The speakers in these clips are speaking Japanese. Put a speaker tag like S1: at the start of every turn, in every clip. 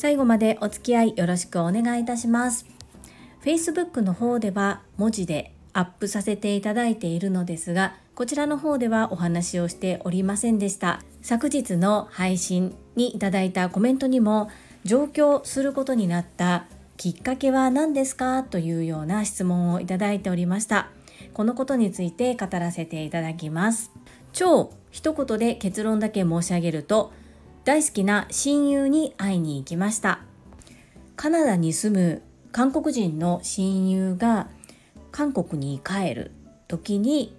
S1: 最後までお付き合いよろしくお願いいたします。Facebook の方では文字でアップさせていただいているのですがこちらの方ではお話をしておりませんでした。昨日の配信にいただいたコメントにも上京することになったきっかけは何ですかというような質問をいただいておりました。このことについて語らせていただきます。超一言で結論だけ申し上げると大好きな親友に会いに行きました。カナダに住む韓国人の親友が韓国に帰る時に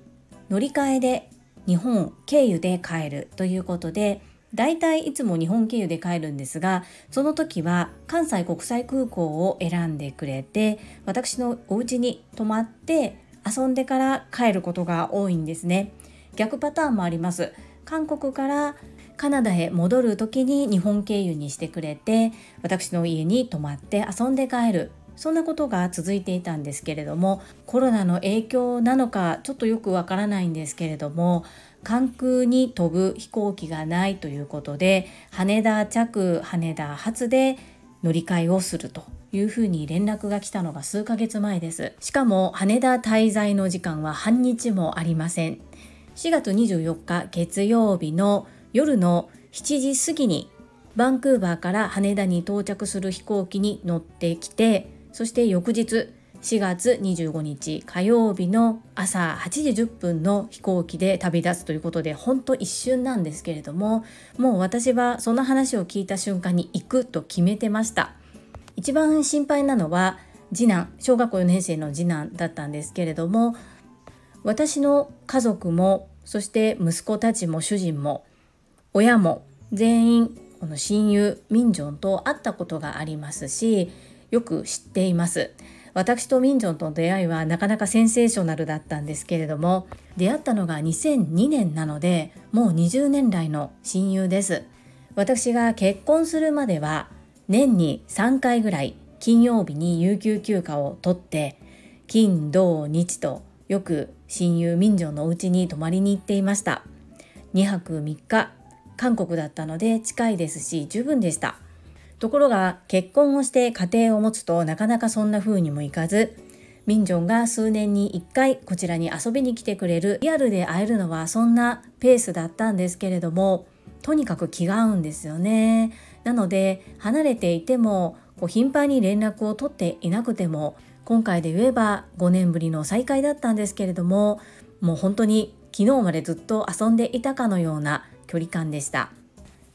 S1: 乗り換えで日本経由で帰るということで大体いつも日本経由で帰るんですがその時は関西国際空港を選んでくれて私のお家に泊まって遊んでから帰ることが多いんですね。逆パターンもあります。韓国からカナダへ戻る時に日本経由にしてくれて私の家に泊まって遊んで帰る。そんなことが続いていたんですけれどもコロナの影響なのかちょっとよくわからないんですけれども関空に飛ぶ飛行機がないということで羽田着羽田発で乗り換えをするというふうに連絡が来たのが数ヶ月前です。しかも羽田滞在の時間は半日もありません。4月24日月曜日の夜の7時過ぎにバンクーバーから羽田に到着する飛行機に乗ってきてそして翌日4月25日火曜日の朝8時10分の飛行機で旅立つということで本当一瞬なんですけれどももう私はその話を聞いた瞬間に行くと決めてました。一番心配なのは次男小学校4年生の次男だったんですけれども私の家族もそして息子たちも主人も親も全員この親友ミンジョンと会ったことがありますしよく知っています。私とミンジョンとの出会いはなかなかセンセーショナルだったんですけれども出会ったのが2002年なのでもう20年来の親友です。私が結婚するまでは年に3回ぐらい金曜日に有給休暇を取って金土日とよく親友ミンジョンのお家に泊まりに行っていました。2泊3日韓国だったので近いですし十分でしたところが結婚をして家庭を持つとなかなかそんな風にもいかずミンジョンが数年に1回こちらに遊びに来てくれるリアルで会えるのはそんなペースだったんですけれどもとにかく気が合うんですよね。なので離れていてもこう頻繁に連絡を取っていなくても今回で言えば5年ぶりの再会だったんですけれどももう本当に昨日までずっと遊んでいたかのような距離感でした。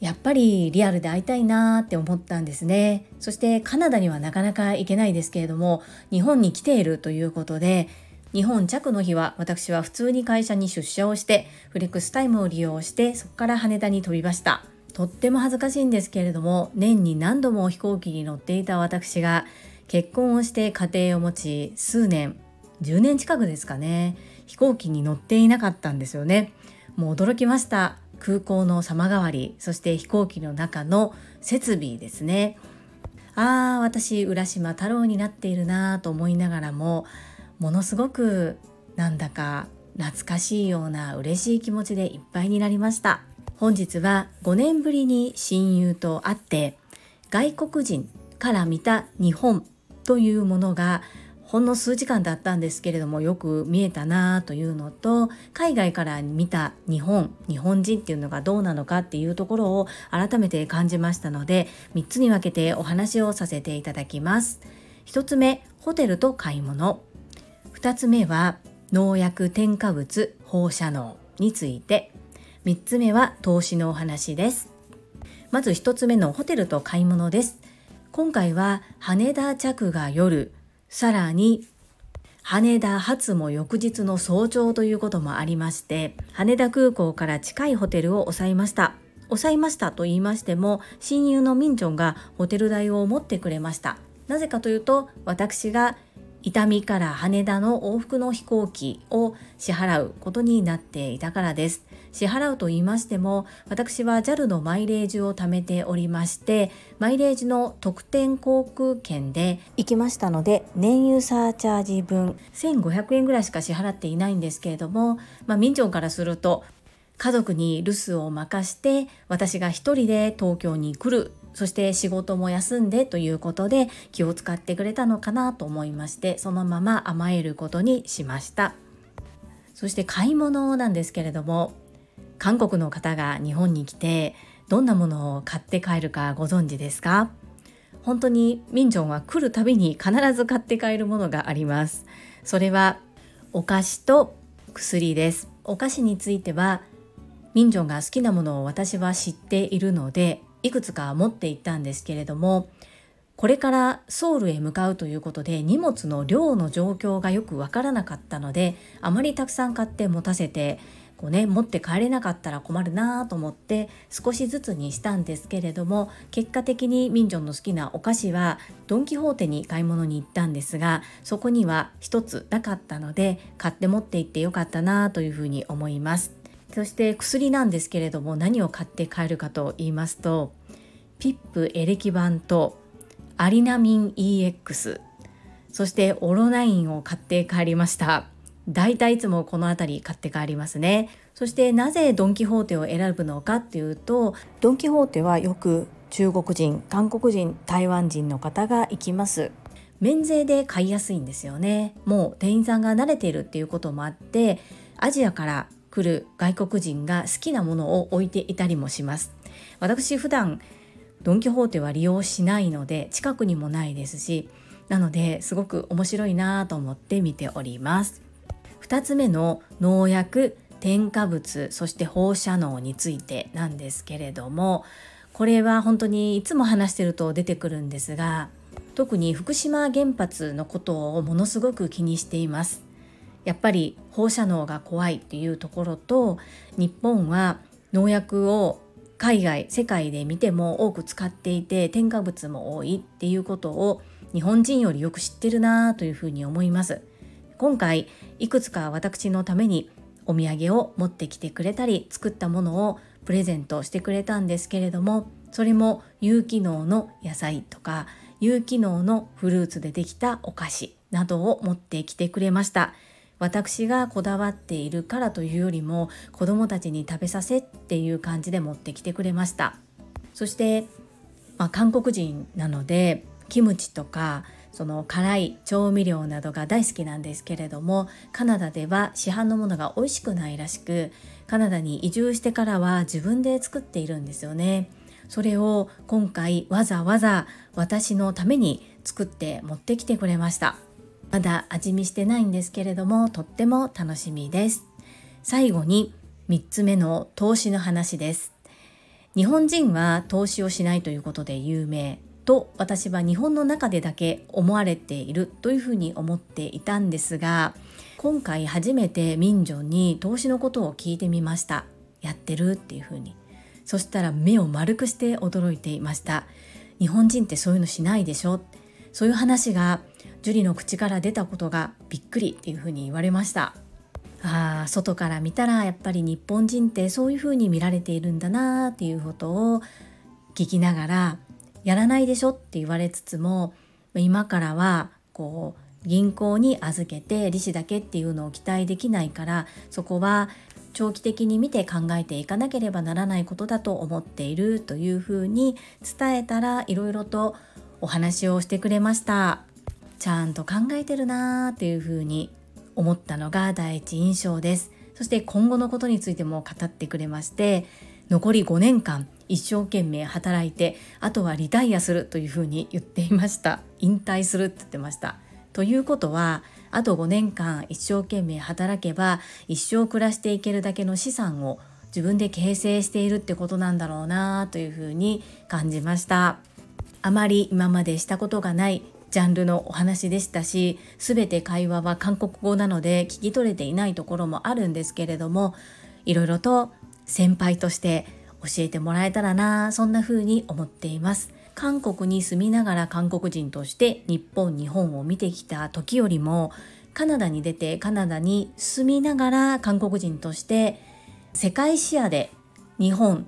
S1: やっぱりリアルで会いたいなって思ったんですね。そしてカナダにはなかなか行けないですけれども日本に来ているということで日本着の日は私は普通に会社に出社をしてフレックスタイムを利用してそこから羽田に飛びました。とっても恥ずかしいんですけれども年に何度も飛行機に乗っていた私が結婚をして家庭を持ち数年10年近くですかね飛行機に乗っていなかったんですよね。もう驚きました。空港の様変わりそして飛行機の中の設備ですね。ああ私浦島太郎になっているなと思いながらもものすごくなんだか懐かしいような嬉しい気持ちでいっぱいになりました。本日は5年ぶりに親友と会って外国人から見た日本というものがほんの数時間だったんですけれどもよく見えたなというのと海外から見た日本日本人っていうのがどうなのかっていうところを改めて感じましたので3つに分けてお話をさせていただきます。1つ目ホテルと買い物。2つ目は農薬添加物放射能について。3つ目は投資のお話です。まず1つ目のホテルと買い物です。今回は羽田着が夜さらに羽田発も翌日の早朝ということもありまして羽田空港から近いホテルを抑えました。抑えましたと言いましても親友のミンチョンがホテル代を持ってくれました。なぜかというと私が伊丹から羽田の往復の飛行機を支払うことになっていたからです。支払うと言いましても私は JAL のマイレージを貯めておりましてマイレージの特典航空券で行きましたので燃油サーチャージ分。1500円ぐらいしか支払っていないんですけれども、まあ、民調からすると家族に留守を任して私が一人で東京に来る。そして仕事も休んでということで気を使ってくれたのかなと思いましてそのまま甘えることにしました。そして買い物なんですけれども韓国の方が日本に来てどんなものを買って帰るかご存知ですか？本当にミンジョンは来るたびに必ず買って帰るものがあります。それはお菓子と薬です。お菓子についてはミンジョンが好きなものを私は知っているのでいくつか持って行ったんですけれどもこれからソウルへ向かうということで荷物の量の状況がよくわからなかったのであまりたくさん買って持たせてこうね持って帰れなかったら困るなと思って少しずつにしたんですけれども結果的にミンジョンの好きなお菓子はドン・キホーテに買い物に行ったんですがそこには一つなかったので買って持って行ってよかったなというふうに思います。そして薬なんですけれども何を買って帰るかと言いますとピップエレキ版とアリナミン EX そしてオロナインを買って帰りました大体いつもこの辺り買って帰りますね。そしてなぜドン・キホーテを選ぶのかっていうとドン・キホーテはよく中国人韓国人台湾人の方が行きます。免税で買いやすいんですよね。もう店員さんが慣れているっていうこともあってアジアから来る外国人が好きなものを置いていたりもします。私普段ドン・キホーテは利用しないので近くにもないですしなのですごく面白いなと思って見ております。2つ目の農薬添加物そして放射能についてなんですけれどもこれは本当にいつも話してると出てくるんですが特に福島原発のことをものすごく気にしています。やっぱり放射能が怖いっていうところと日本は農薬を海外世界で見ても多く使っていて添加物も多いっていうことを日本人よりよく知ってるなというふうに思います。今回いくつか私のためにお土産を持ってきてくれたり作ったものをプレゼントしてくれたんですけれどもそれも有機能の野菜とか有機能のフルーツでできたお菓子などを持ってきてくれました。私がこだわっているからというよりも子供たちに食べさせっていう感じで持ってきてくれました。そして、まあ、韓国人なのでキムチとかその辛い調味料などが大好きなんですけれどもカナダでは市販のものが美味しくないらしくカナダに移住してからは自分で作っているんですよね。それを今回わざわざ私のために作って持ってきてくれました。まだ味見してないんですけれどもとっても楽しみです。最後に3つ目の投資の話です。日本人は投資をしないということで有名。と私は日本の中でだけ思われているというふうに思っていたんですが今回初めて民女に投資のことを聞いてみました。やってるっていうふうに。そしたら目を丸くして驚いていました。日本人ってそういうのしないでしょ。そういう話が樹里の口から出たことがびっくりっていうふうに言われました。あ外から見たらやっぱり日本人ってそういうふうに見られているんだなっていうことを聞きながらやらないでしょって言われつつも今からはこう銀行に預けて利子だけっていうのを期待できないからそこは長期的に見て考えていかなければならないことだと思っているというふうに伝えたらいろいろとお話をしてくれました。ちゃんと考えてるなーっていうふうに思ったのが第一印象ですそして今後のことについても語ってくれまして残り5年間一生懸命働いてあとはリタイアするというふうに言っていました。引退するって言ってました。ということはあと5年間一生懸命働けば一生暮らしていけるだけの資産を自分で形成しているってことなんだろうなというふうに感じました。あまり今までしたことがないジャンルのお話でしたし全て会話は韓国語なので聞き取れていないところもあるんですけれどもいろいろと先輩として教えてもらえたらなそんな風に思っています。韓国に住みながら韓国人として日本日本を見てきた時よりもカナダに出てカナダに住みながら韓国人として世界視野で日本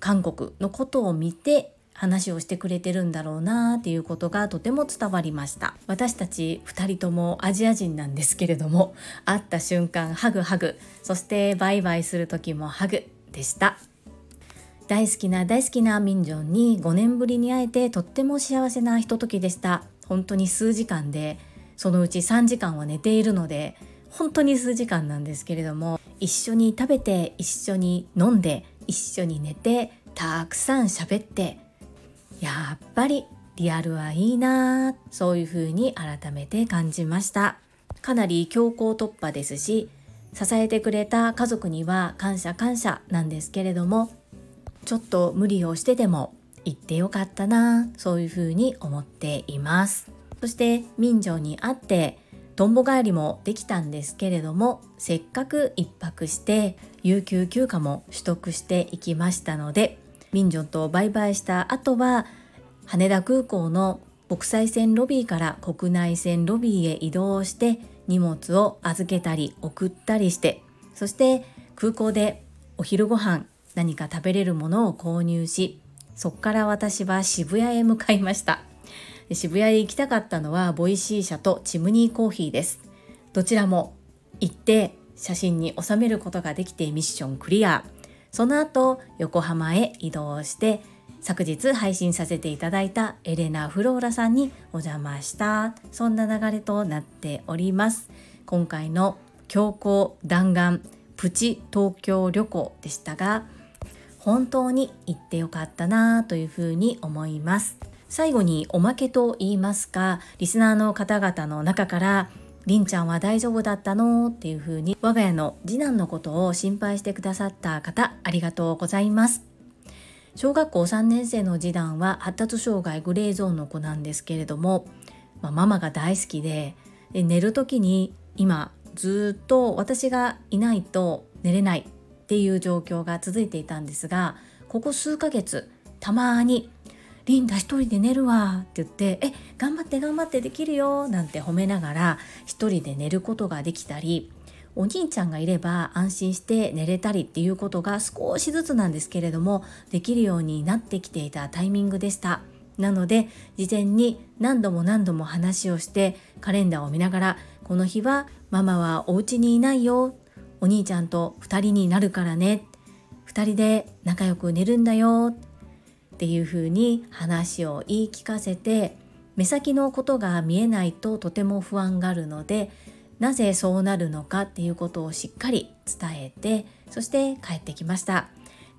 S1: 韓国のことを見て話をしてくれてるんだろうなっていうことがとても伝わりました。私たち2人ともアジア人なんですけれども会った瞬間ハグハグ。そしてバイバイする時もハグでした。大好きな大好きなミンジョンに5年ぶりに会えてとっても幸せなひとときでした。本当に数時間でそのうち3時間は寝ているので本当に数時間なんですけれども一緒に食べて一緒に飲んで一緒に寝てたくさん喋ってやっぱりリアルはいいなそういうふうに改めて感じました。かなり強行突破ですし支えてくれた家族には感謝感謝なんですけれどもちょっと無理をしてでも行ってよかったなそういうふうに思っています。そして民情に会ってとんぼ帰りもできたんですけれどもせっかく一泊して有給休暇も取得していきましたので民情とバイバイした後は羽田空港の国際線ロビーから国内線ロビーへ移動して荷物を預けたり送ったりしてそして空港でお昼ご飯何か食べれるものを購入しそこから私は渋谷へ向かいました。渋谷へ行きたかったのは Voicy 社とチムニーコーヒーです。どちらも行って写真に収めることができてミッションクリア。その後横浜へ移動して昨日配信させていただいたエレナ・フローラさんにお邪魔したそんな流れとなっております。今回の強行弾丸プチ東京旅行でしたが本当に行ってよかったなというふうに思います。最後におまけと言いますかリスナーの方々の中からりんちゃんは大丈夫だったのっていうふうに我が家の次男のことを心配してくださった方ありがとうございます。小学校3年生の次男は発達障害グレーゾーンの子なんですけれども、まあ、ママが大好きでで寝る時に今ずっと私がいないと寝れないっていう状況が続いていたんですがここ数ヶ月たまに「リンダ一人で寝るわ」って言って「え頑張って頑張ってできるよ」なんて褒めながら一人で寝ることができたりお兄ちゃんがいれば安心して寝れたりっていうことが少しずつなんですけれどもできるようになってきていたタイミングでした。なので事前に何度も何度も話をしてカレンダーを見ながらこの日はママはお家にいないよお兄ちゃんと2人になるからね。2人で仲良く寝るんだよ。っていう風に話を言い聞かせて目先のことが見えないととても不安があるのでなぜそうなるのかっていうことをしっかり伝えてそして帰ってきました。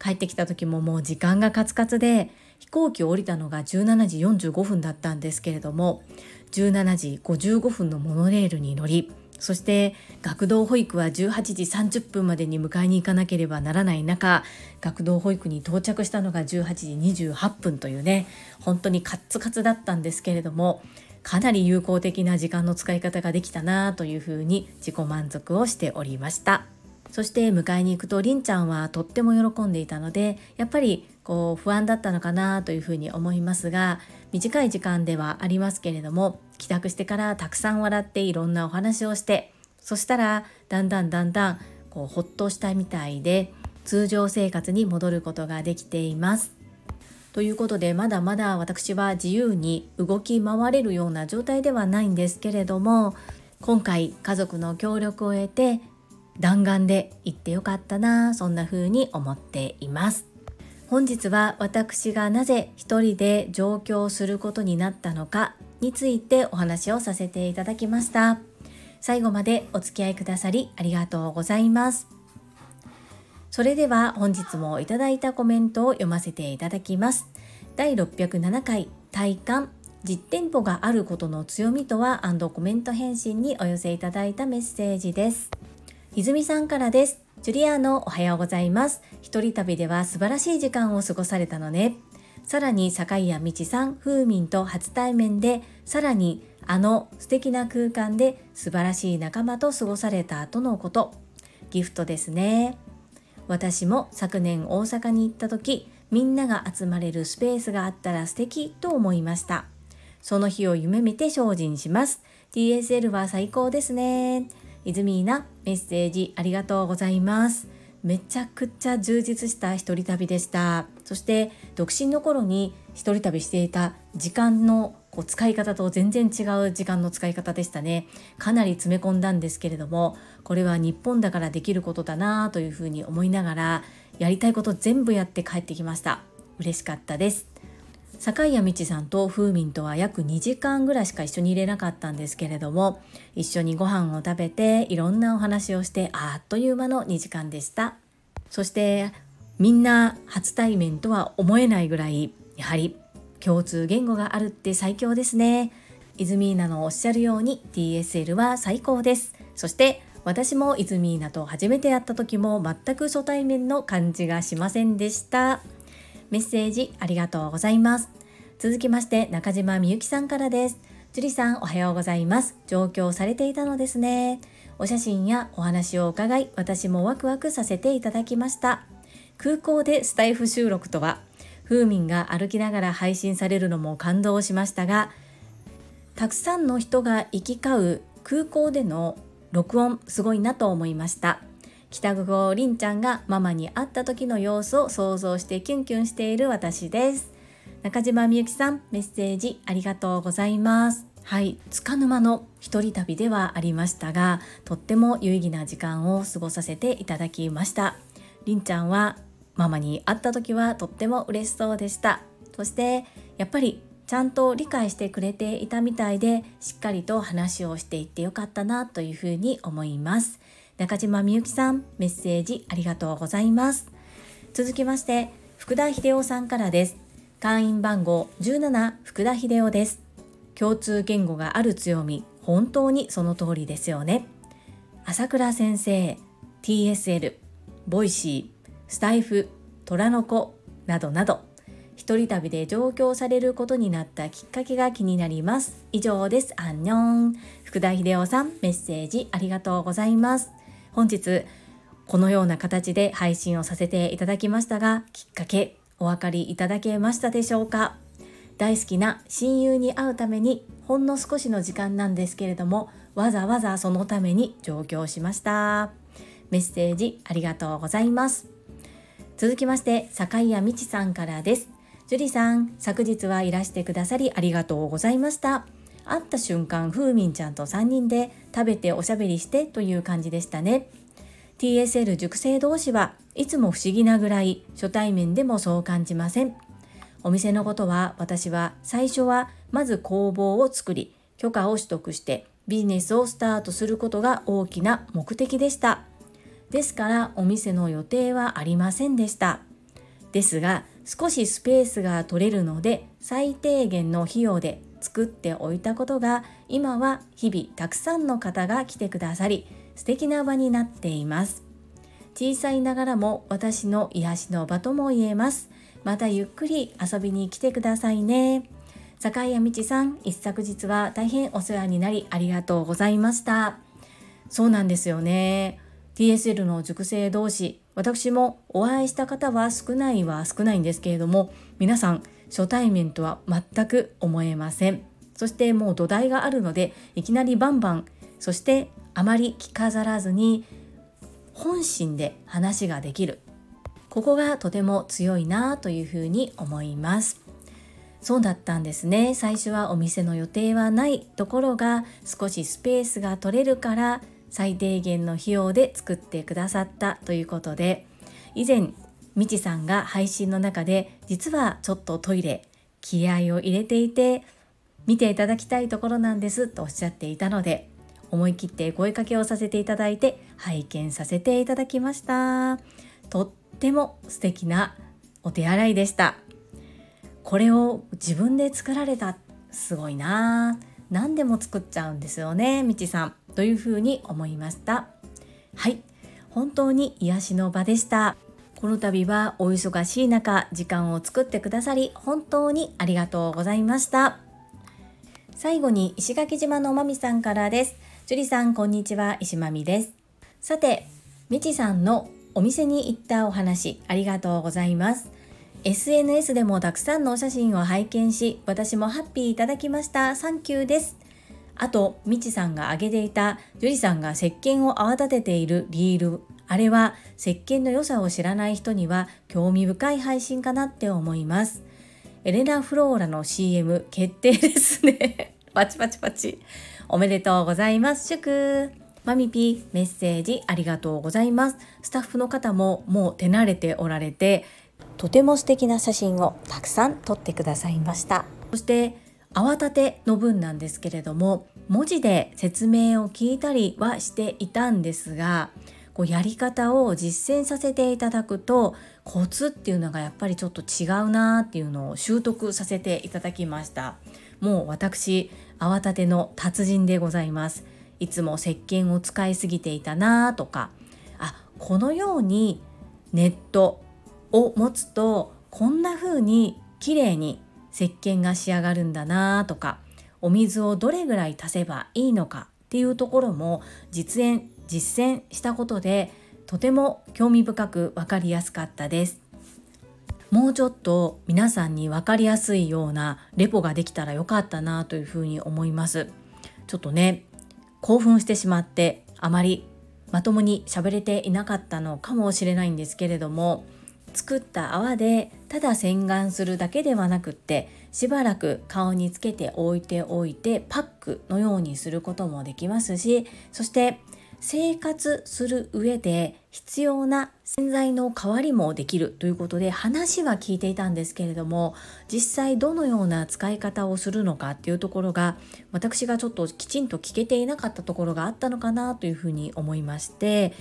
S1: 帰ってきた時ももう時間がカツカツで飛行機を降りたのが17時45分だったんですけれども17時55分のモノレールに乗りそして学童保育は18時30分までに迎えに行かなければならない中学童保育に到着したのが18時28分というね本当にカッツカツだったんですけれどもかなり有効的な時間の使い方ができたなというふうに自己満足をしておりました。そして迎えに行くとりんちゃんはとっても喜んでいたのでやっぱりこう不安だったのかなというふうに思いますが短い時間ではありますけれども帰宅してからたくさん笑っていろんなお話をしてそしたらだんだんだんだんこうほっとしたみたいで通常生活に戻ることができています。ということでまだまだ私は自由に動き回れるような状態ではないんですけれども今回家族の協力を得て弾丸で行ってよかったなそんな風に思っています本日は私がなぜ一人で上京することになったのかについてお話をさせていただきました。最後までお付き合いくださりありがとうございます。それでは本日もいただいたコメントを読ませていただきます。第607回体感実店舗があることの強みとはコメント返信にお寄せいただいたメッセージです。泉さんからです。ジュリアーノおはようございます。一人旅では素晴らしい時間を過ごされたのね。さらに坂井谷道さん、風民と初対面で、さらにあの素敵な空間で素晴らしい仲間と過ごされた後のこと。ギフトですね。私も昨年大阪に行った時、みんなが集まれるスペースがあったら素敵と思いました。その日を夢見て精進します。TSL は最高ですね。イズミーナメッセージありがとうございます。めちゃくちゃ充実した一人旅でした。そして独身の頃に一人旅していた時間のこう使い方と全然違う時間の使い方でしたね。かなり詰め込んだんですけれどもこれは日本だからできることだなというふうに思いながらやりたいこと全部やって帰ってきました。嬉しかったです。坂井谷道さんと風民とは約2時間ぐらいしか一緒にいれなかったんですけれども一緒にご飯を食べていろんなお話をしてあっという間の2時間でした。そしてみんな初対面とは思えないぐらいやはり共通言語があるって最強ですね。イズミーナのおっしゃるように TSL は最高です。そして私もイズミーナと初めて会った時も全く初対面の感じがしませんでした。メッセージありがとうございます。続きまして中島みゆきさんからです。樹里さんおはようございます。上京されていたのですね。お写真やお話を伺い私もワクワクさせていただきました。空港でスタイフ収録とは風民が歩きながら配信されるのも感動しましたがたくさんの人が行き交う空港での録音すごいなと思いました。北久りんちゃんがママに会った時の様子を想像してキュンキュンしている私です。中島みゆきさんメッセージありがとうございます。はい。束沼の一人旅ではありましたがとっても有意義な時間を過ごさせていただきました。りんちゃんはママに会った時はとっても嬉しそうでした。そしてやっぱりちゃんと理解してくれていたみたいでしっかりと話をしていってよかったなというふうに思います。中島みゆきさんメッセージありがとうございます。続きまして福田秀夫さんからです。会員番号17福田秀夫です。共通言語がある強み本当にその通りですよね。朝倉先生 TSL Voicy スタイフ虎の子などなど一人旅で上京されることになったきっかけが気になります。以上です。안녕。福田秀夫さんメッセージありがとうございます。本日このような形で配信をさせていただきましたがきっかけお分かりいただけましたでしょうか？大好きな親友に会うためにほんの少しの時間なんですけれどもわざわざそのために上京しました。メッセージありがとうございます。続きまして坂井谷美智さんからです。樹里さん昨日はいらしてくださりありがとうございました。会った瞬間ふーみんちゃんと3人で食べておしゃべりしてという感じでしたね。TSL 熟成同士はいつも不思議なぐらい初対面でもそう感じません。お店のことは私は最初はまず工房を作り許可を取得してビジネスをスタートすることが大きな目的でした。ですからお店の予定はありませんでした。ですが少しスペースが取れるので最低限の費用で作っておいたことが今は日々たくさんの方が来てくださり素敵な場になっています。小さいながらも私の癒しの場とも言えます。またゆっくり遊びに来てくださいね。坂井谷道さん一昨日は大変お世話になりありがとうございました。そうなんですよね。TSL の熟成同士私もお会いした方は少ないは少ないんですけれども皆さん初対面とは全く思えません。そしてもう土台があるのでいきなりバンバンそしてあまり着飾らずに本心で話ができる。ここがとても強いなというふうに思います。そうだったんですね。最初はお店の予定はないところが少しスペースが取れるから最低限の費用で作ってくださったということで以前みちさんが配信の中で実はちょっとトイレ気合を入れていて見ていただきたいところなんですとおっしゃっていたので思い切って声かけをさせていただいて拝見させていただきました。とっても素敵なお手洗いでした。これを自分で作られたすごいな。何でも作っちゃうんですよねみちさん。というふうに思いました。はい。本当に癒しの場でした。この度はお忙しい中時間を作ってくださり本当にありがとうございました。最後に石垣島のまみさんからです。樹里さんこんにちは。石まみです。さてみちさんのお店に行ったお話ありがとうございます。SNS でもたくさんのお写真を拝見し私もハッピーいただきました。サンキューです。あとみちさんが挙げていた樹里さんが石鹸を泡立てているリールあれは石鹸の良さを知らない人には興味深い配信かなって思います。エレナ・フローラの CM 決定ですね。パチパチパチ。おめでとうございます。祝。マミピーメッセージありがとうございます。スタッフの方ももう手慣れておられてとても素敵な写真をたくさん撮ってくださいました。そして泡立ての文なんですけれども文字で説明を聞いたりはしていたんですがこうやり方を実践させていただくとコツっていうのがやっぱりちょっと違うなっていうのを習得させていただきました。もう私泡立ての達人でございます。いつも石鹸を使いすぎていたなとか。あこのようにネットを持つとこんな風に綺麗に石鹸が仕上がるんだなとか。お水をどれぐらい足せばいいのかっていうところも実演実践したことでとても興味深く分かりやすかったです。もうちょっと皆さんに分かりやすいようなレポができたらよかったなというふうに思います。ちょっとね興奮してしまってあまりまともに喋れていなかったのかもしれないんですけれども作った泡でただ洗顔するだけではなくってしばらく顔につけて置いておいてパックのようにすることもできますしそして生活する上で必要な洗剤の代わりもできるということで話は聞いていたんですけれども実際どのような使い方をするのかっていうところが私がちょっときちんと聞けていなかったところがあったのかなというふうに思いまして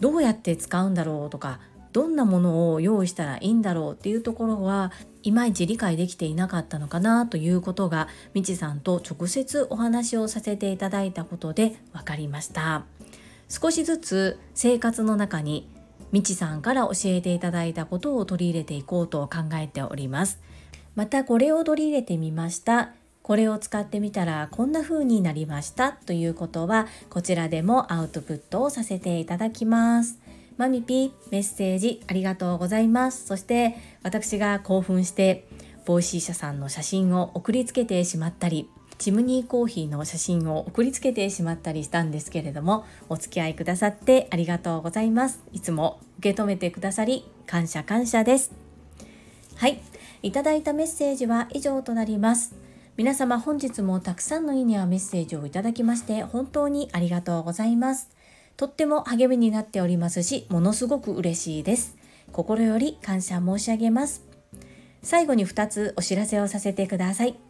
S1: どうやって使うんだろうとかどんなものを用意したらいいんだろうっていうところはいまいち理解できていなかったのかなということがみちさんと直接お話をさせていただいたことで分かりました。少しずつ生活の中にみちさんから教えていただいたことを取り入れていこうと考えております。またこれを取り入れてみました。これを使ってみたらこんな風になりましたということはこちらでもアウトプットをさせていただきます。マミピメッセージありがとうございます。そして私が興奮して Voicy 社さんの写真を送りつけてしまったりチムニーコーヒーの写真を送りつけてしまったりしたんですけれどもお付き合いくださってありがとうございますいつも受け止めてくださり感謝感謝ですはいいただいたメッセージは以上となります皆様本日もたくさんのいいねやメッセージをいただきまして本当にありがとうございますとっても励みになっておりますし、ものすごく嬉しいです。心より感謝申し上げます。最後に2つお知らせをさせてください。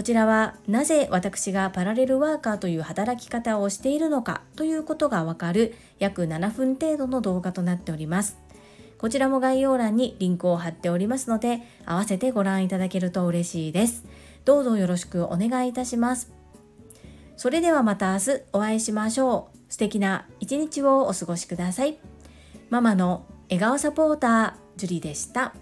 S1: こちらはなぜ私がパラレルワーカーという働き方をしているのかということがわかる約7分程度の動画となっております。こちらも概要欄にリンクを貼っておりますので、合わせてご覧いただけると嬉しいです。どうぞよろしくお願いいたします。それではまた明日お会いしましょう。素敵な一日をお過ごしください。ママの笑顔サポーター、ジュリでした。